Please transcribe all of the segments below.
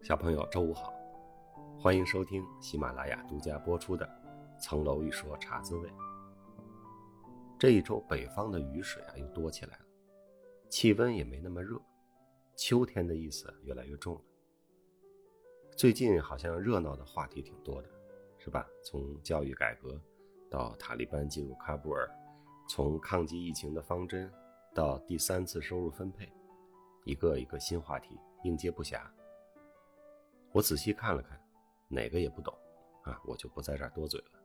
小朋友，周五好，欢迎收听喜马拉雅独家播出的《层楼一说茶滋味》。这一周北方的雨水啊又多起来了，气温也没那么热，秋天的意思越来越重了。最近好像热闹的话题挺多的，是吧？从教育改革到塔利班进入喀布尔，从抗击疫情的方针到第三次收入分配，一个一个新话题应接不暇。我仔细看了看，哪个也不懂，啊，我就不在这儿多嘴了。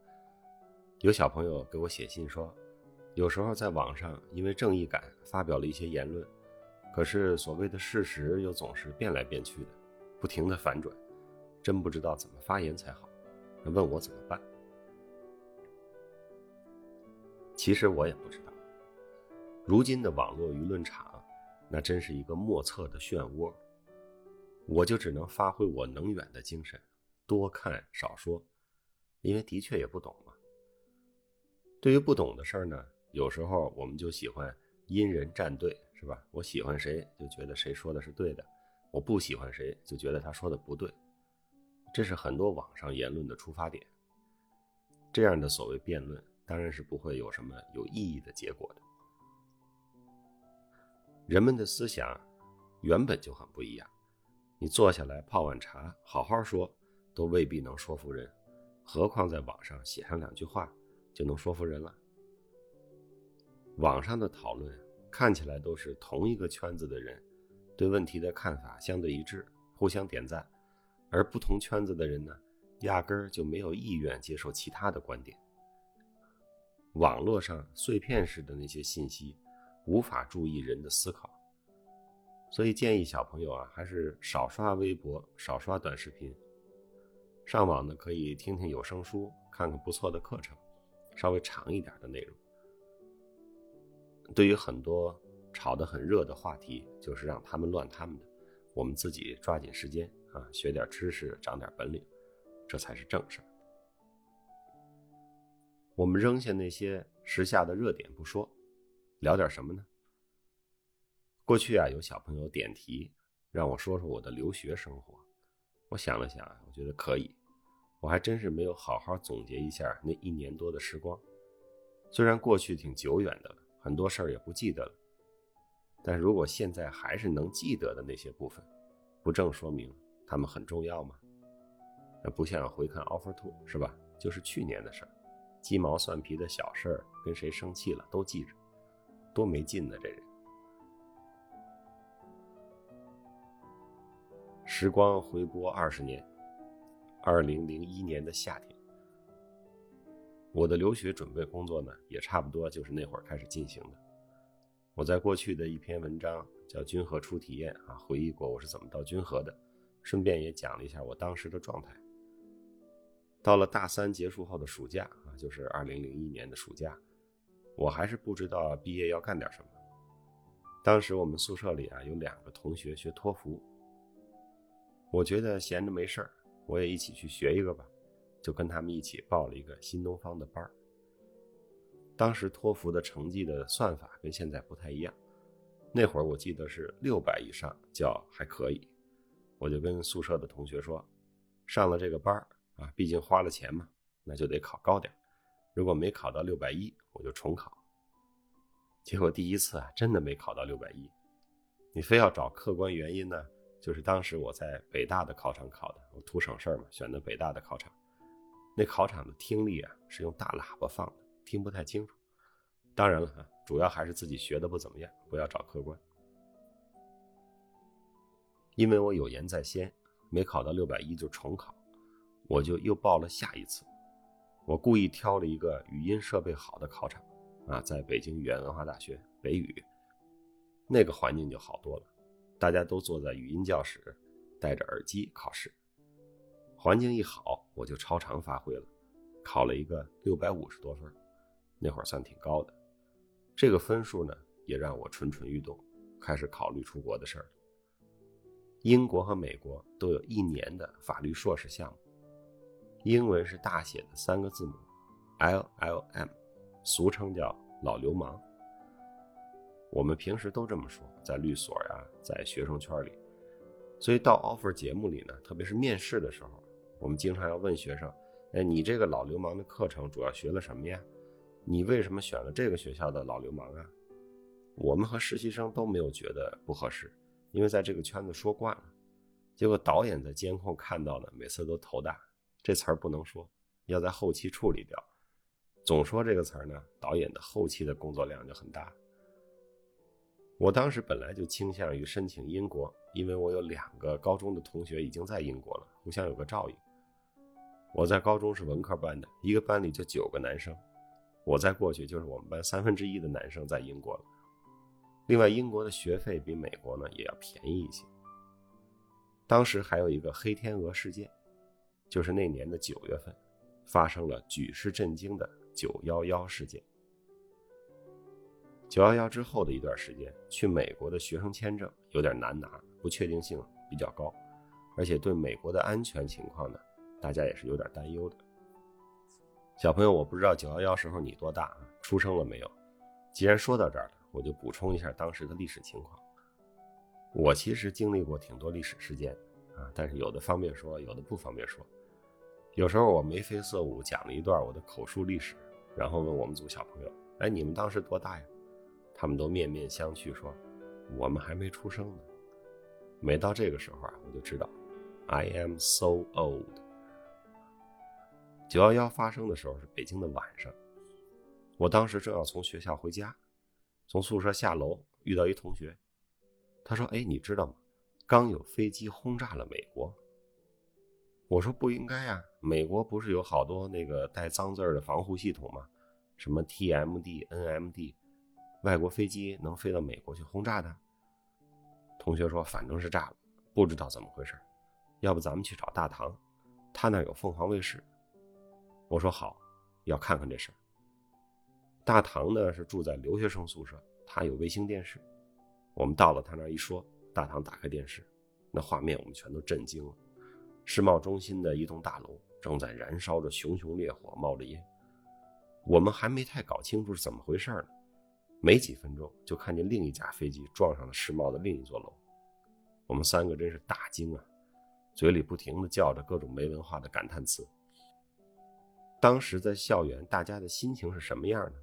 有小朋友给我写信说，有时候在网上因为正义感发表了一些言论，可是所谓的事实又总是变来变去的，不停的反转，真不知道怎么发言才好，他问我怎么办。其实我也不知道，如今的网络舆论场，那真是一个莫测的漩涡。我就只能发挥我能远的精神，多看少说，因为的确也不懂嘛。对于不懂的事儿呢，有时候我们就喜欢因人站队，是吧？我喜欢谁就觉得谁说的是对的，我不喜欢谁就觉得他说的不对。这是很多网上言论的出发点。这样的所谓辩论，当然是不会有什么有意义的结果的。人们的思想原本就很不一样。你坐下来泡碗茶，好好说，都未必能说服人，何况在网上写上两句话就能说服人了。网上的讨论看起来都是同一个圈子的人，对问题的看法相对一致，互相点赞，而不同圈子的人呢，压根儿就没有意愿接受其他的观点。网络上碎片式的那些信息，无法注意人的思考。所以建议小朋友啊，还是少刷微博，少刷短视频。上网呢，可以听听有声书，看看不错的课程，稍微长一点的内容。对于很多炒得很热的话题，就是让他们乱他们的，我们自己抓紧时间啊，学点知识，长点本领，这才是正事儿。我们扔下那些时下的热点不说，聊点什么呢？过去啊，有小朋友点题，让我说说我的留学生活。我想了想，我觉得可以。我还真是没有好好总结一下那一年多的时光。虽然过去挺久远的了，很多事儿也不记得了，但如果现在还是能记得的那些部分，不正说明他们很重要吗？那不像回看 Offer Two 是吧？就是去年的事儿，鸡毛蒜皮的小事儿，跟谁生气了都记着，多没劲呢，这人。时光回拨二十年，二零零一年的夏天，我的留学准备工作呢，也差不多就是那会儿开始进行的。我在过去的一篇文章叫《军河初体验》啊，回忆过我是怎么到军河的，顺便也讲了一下我当时的状态。到了大三结束后的暑假啊，就是二零零一年的暑假，我还是不知道毕业要干点什么。当时我们宿舍里啊，有两个同学学托福。我觉得闲着没事儿，我也一起去学一个吧，就跟他们一起报了一个新东方的班儿。当时托福的成绩的算法跟现在不太一样，那会儿我记得是六百以上叫还可以，我就跟宿舍的同学说，上了这个班儿啊，毕竟花了钱嘛，那就得考高点，如果没考到六百一，我就重考。结果第一次啊，真的没考到六百一，你非要找客观原因呢？就是当时我在北大的考场考的，我图省事儿嘛，选的北大的考场。那考场的听力啊是用大喇叭放的，听不太清楚。当然了哈，主要还是自己学的不怎么样，不要找客观。因为我有言在先，没考到六百一就重考，我就又报了下一次。我故意挑了一个语音设备好的考场，啊，在北京语言文化大学北语，那个环境就好多了。大家都坐在语音教室，戴着耳机考试，环境一好，我就超常发挥了，考了一个六百五十多分，那会儿算挺高的。这个分数呢，也让我蠢蠢欲动，开始考虑出国的事儿。英国和美国都有一年的法律硕士项目。英文是大写的三个字母，LLM，俗称叫老流氓。我们平时都这么说，在律所呀，在学生圈里。所以到 offer 节目里呢，特别是面试的时候，我们经常要问学生：“哎，你这个老流氓的课程主要学了什么呀？你为什么选了这个学校的老流氓啊？”我们和实习生都没有觉得不合适，因为在这个圈子说惯了。结果导演在监控看到了，每次都头大。这词儿不能说，要在后期处理掉。总说这个词儿呢，导演的后期的工作量就很大。我当时本来就倾向于申请英国，因为我有两个高中的同学已经在英国了，互相有个照应。我在高中是文科班的，一个班里就九个男生，我再过去就是我们班三分之一的男生在英国了。另外，英国的学费比美国呢也要便宜一些。当时还有一个黑天鹅事件。就是那年的九月份，发生了举世震惊的九幺幺事件。九幺幺之后的一段时间，去美国的学生签证有点难拿，不确定性比较高，而且对美国的安全情况呢，大家也是有点担忧的。小朋友，我不知道九幺幺时候你多大？出生了没有？既然说到这儿了，我就补充一下当时的历史情况。我其实经历过挺多历史事件啊，但是有的方便说，有的不方便说。有时候我眉飞色舞讲了一段我的口述历史，然后问我们组小朋友：“哎，你们当时多大呀？”他们都面面相觑，说：“我们还没出生呢。”每到这个时候啊，我就知道，I am so old。九幺幺发生的时候是北京的晚上，我当时正要从学校回家，从宿舍下楼遇到一同学，他说：“哎，你知道吗？刚有飞机轰炸了美国。”我说不应该呀，美国不是有好多那个带脏字的防护系统吗？什么 TMD、NMD，外国飞机能飞到美国去轰炸的？同学说，反正是炸了，不知道怎么回事。要不咱们去找大唐，他那有凤凰卫视。我说好，要看看这事儿。大唐呢是住在留学生宿舍，他有卫星电视。我们到了他那儿一说，大唐打开电视，那画面我们全都震惊了。世贸中心的一栋大楼正在燃烧着熊熊烈火，冒着烟。我们还没太搞清楚是怎么回事呢，没几分钟就看见另一架飞机撞上了世贸的另一座楼。我们三个真是大惊啊，嘴里不停地叫着各种没文化的感叹词。当时在校园，大家的心情是什么样呢？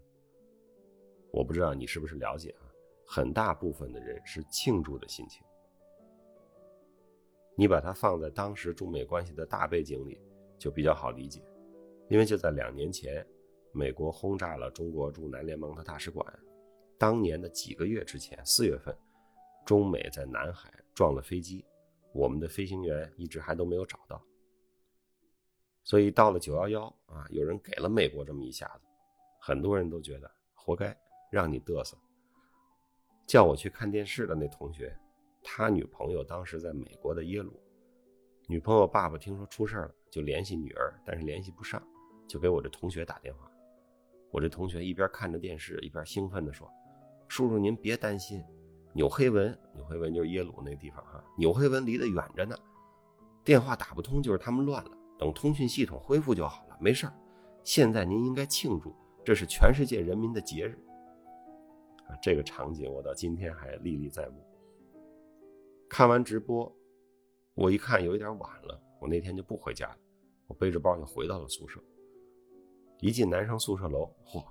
我不知道你是不是了解啊？很大部分的人是庆祝的心情。你把它放在当时中美关系的大背景里，就比较好理解。因为就在两年前，美国轰炸了中国驻南联盟的大使馆。当年的几个月之前，四月份，中美在南海撞了飞机，我们的飞行员一直还都没有找到。所以到了九幺幺啊，有人给了美国这么一下子，很多人都觉得活该，让你嘚瑟。叫我去看电视的那同学。他女朋友当时在美国的耶鲁，女朋友爸爸听说出事了，就联系女儿，但是联系不上，就给我这同学打电话。我这同学一边看着电视，一边兴奋地说：“叔叔您别担心，纽黑文，纽黑文就是耶鲁那地方哈，纽黑文离得远着呢，电话打不通就是他们乱了，等通讯系统恢复就好了，没事儿。现在您应该庆祝，这是全世界人民的节日。”啊，这个场景我到今天还历历在目。看完直播，我一看有一点晚了，我那天就不回家了。我背着包就回到了宿舍。一进男生宿舍楼，嚯，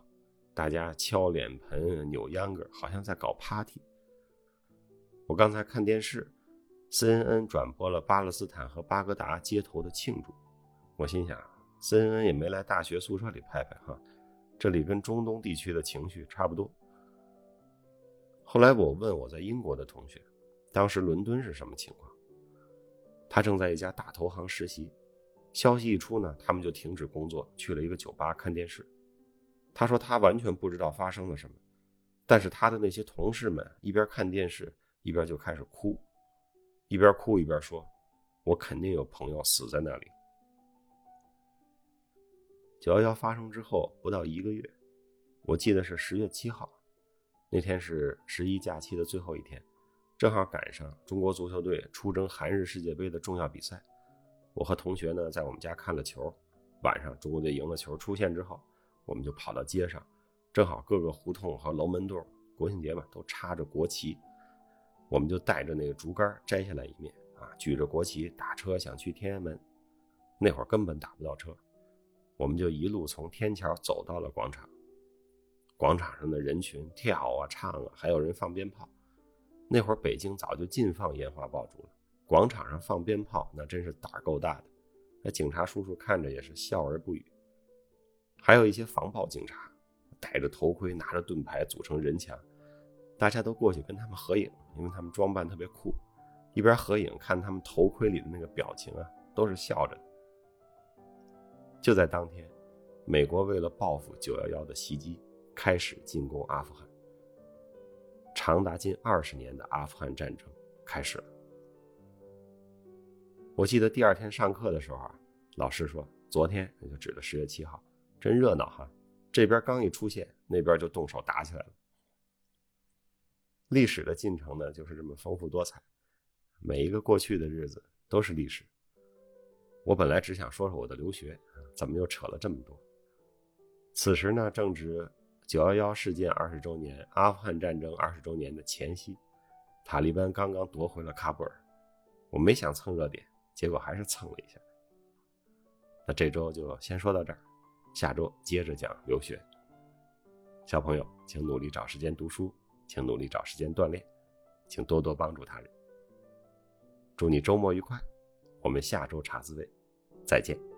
大家敲脸盆、扭秧歌，好像在搞 party。我刚才看电视，CNN 转播了巴勒斯坦和巴格达街头的庆祝。我心想，CNN 也没来大学宿舍里拍拍哈，这里跟中东地区的情绪差不多。后来我问我在英国的同学。当时伦敦是什么情况？他正在一家大投行实习，消息一出呢，他们就停止工作，去了一个酒吧看电视。他说他完全不知道发生了什么，但是他的那些同事们一边看电视，一边就开始哭，一边哭一边说：“我肯定有朋友死在那里。”九幺幺发生之后不到一个月，我记得是十月七号，那天是十一假期的最后一天。正好赶上中国足球队出征韩日世界杯的重要比赛。我和同学呢在我们家看了球，晚上中国队赢了球出现之后，我们就跑到街上，正好各个胡同和楼门洞国庆节嘛都插着国旗，我们就带着那个竹竿摘下来一面啊，举着国旗打车想去天安门。那会儿根本打不到车，我们就一路从天桥走到了广场。广场上的人群跳啊唱啊，还有人放鞭炮。那会儿北京早就禁放烟花爆竹了，广场上放鞭炮那真是胆儿够大的。那警察叔叔看着也是笑而不语。还有一些防暴警察，戴着头盔，拿着盾牌，组成人墙，大家都过去跟他们合影，因为他们装扮特别酷。一边合影，看他们头盔里的那个表情啊，都是笑着的。就在当天，美国为了报复九幺幺的袭击。开始进攻阿富汗，长达近二十年的阿富汗战争开始了。我记得第二天上课的时候啊，老师说：“昨天那就指的十月七号，真热闹哈！这边刚一出现，那边就动手打起来了。”历史的进程呢，就是这么丰富多彩，每一个过去的日子都是历史。我本来只想说说我的留学，怎么又扯了这么多？此时呢，正值。九幺幺事件二十周年，阿富汗战争二十周年的前夕，塔利班刚刚夺回了喀布尔。我没想蹭热点，结果还是蹭了一下。那这周就先说到这儿，下周接着讲留学。小朋友，请努力找时间读书，请努力找时间锻炼，请多多帮助他人。祝你周末愉快，我们下周茶滋味再见。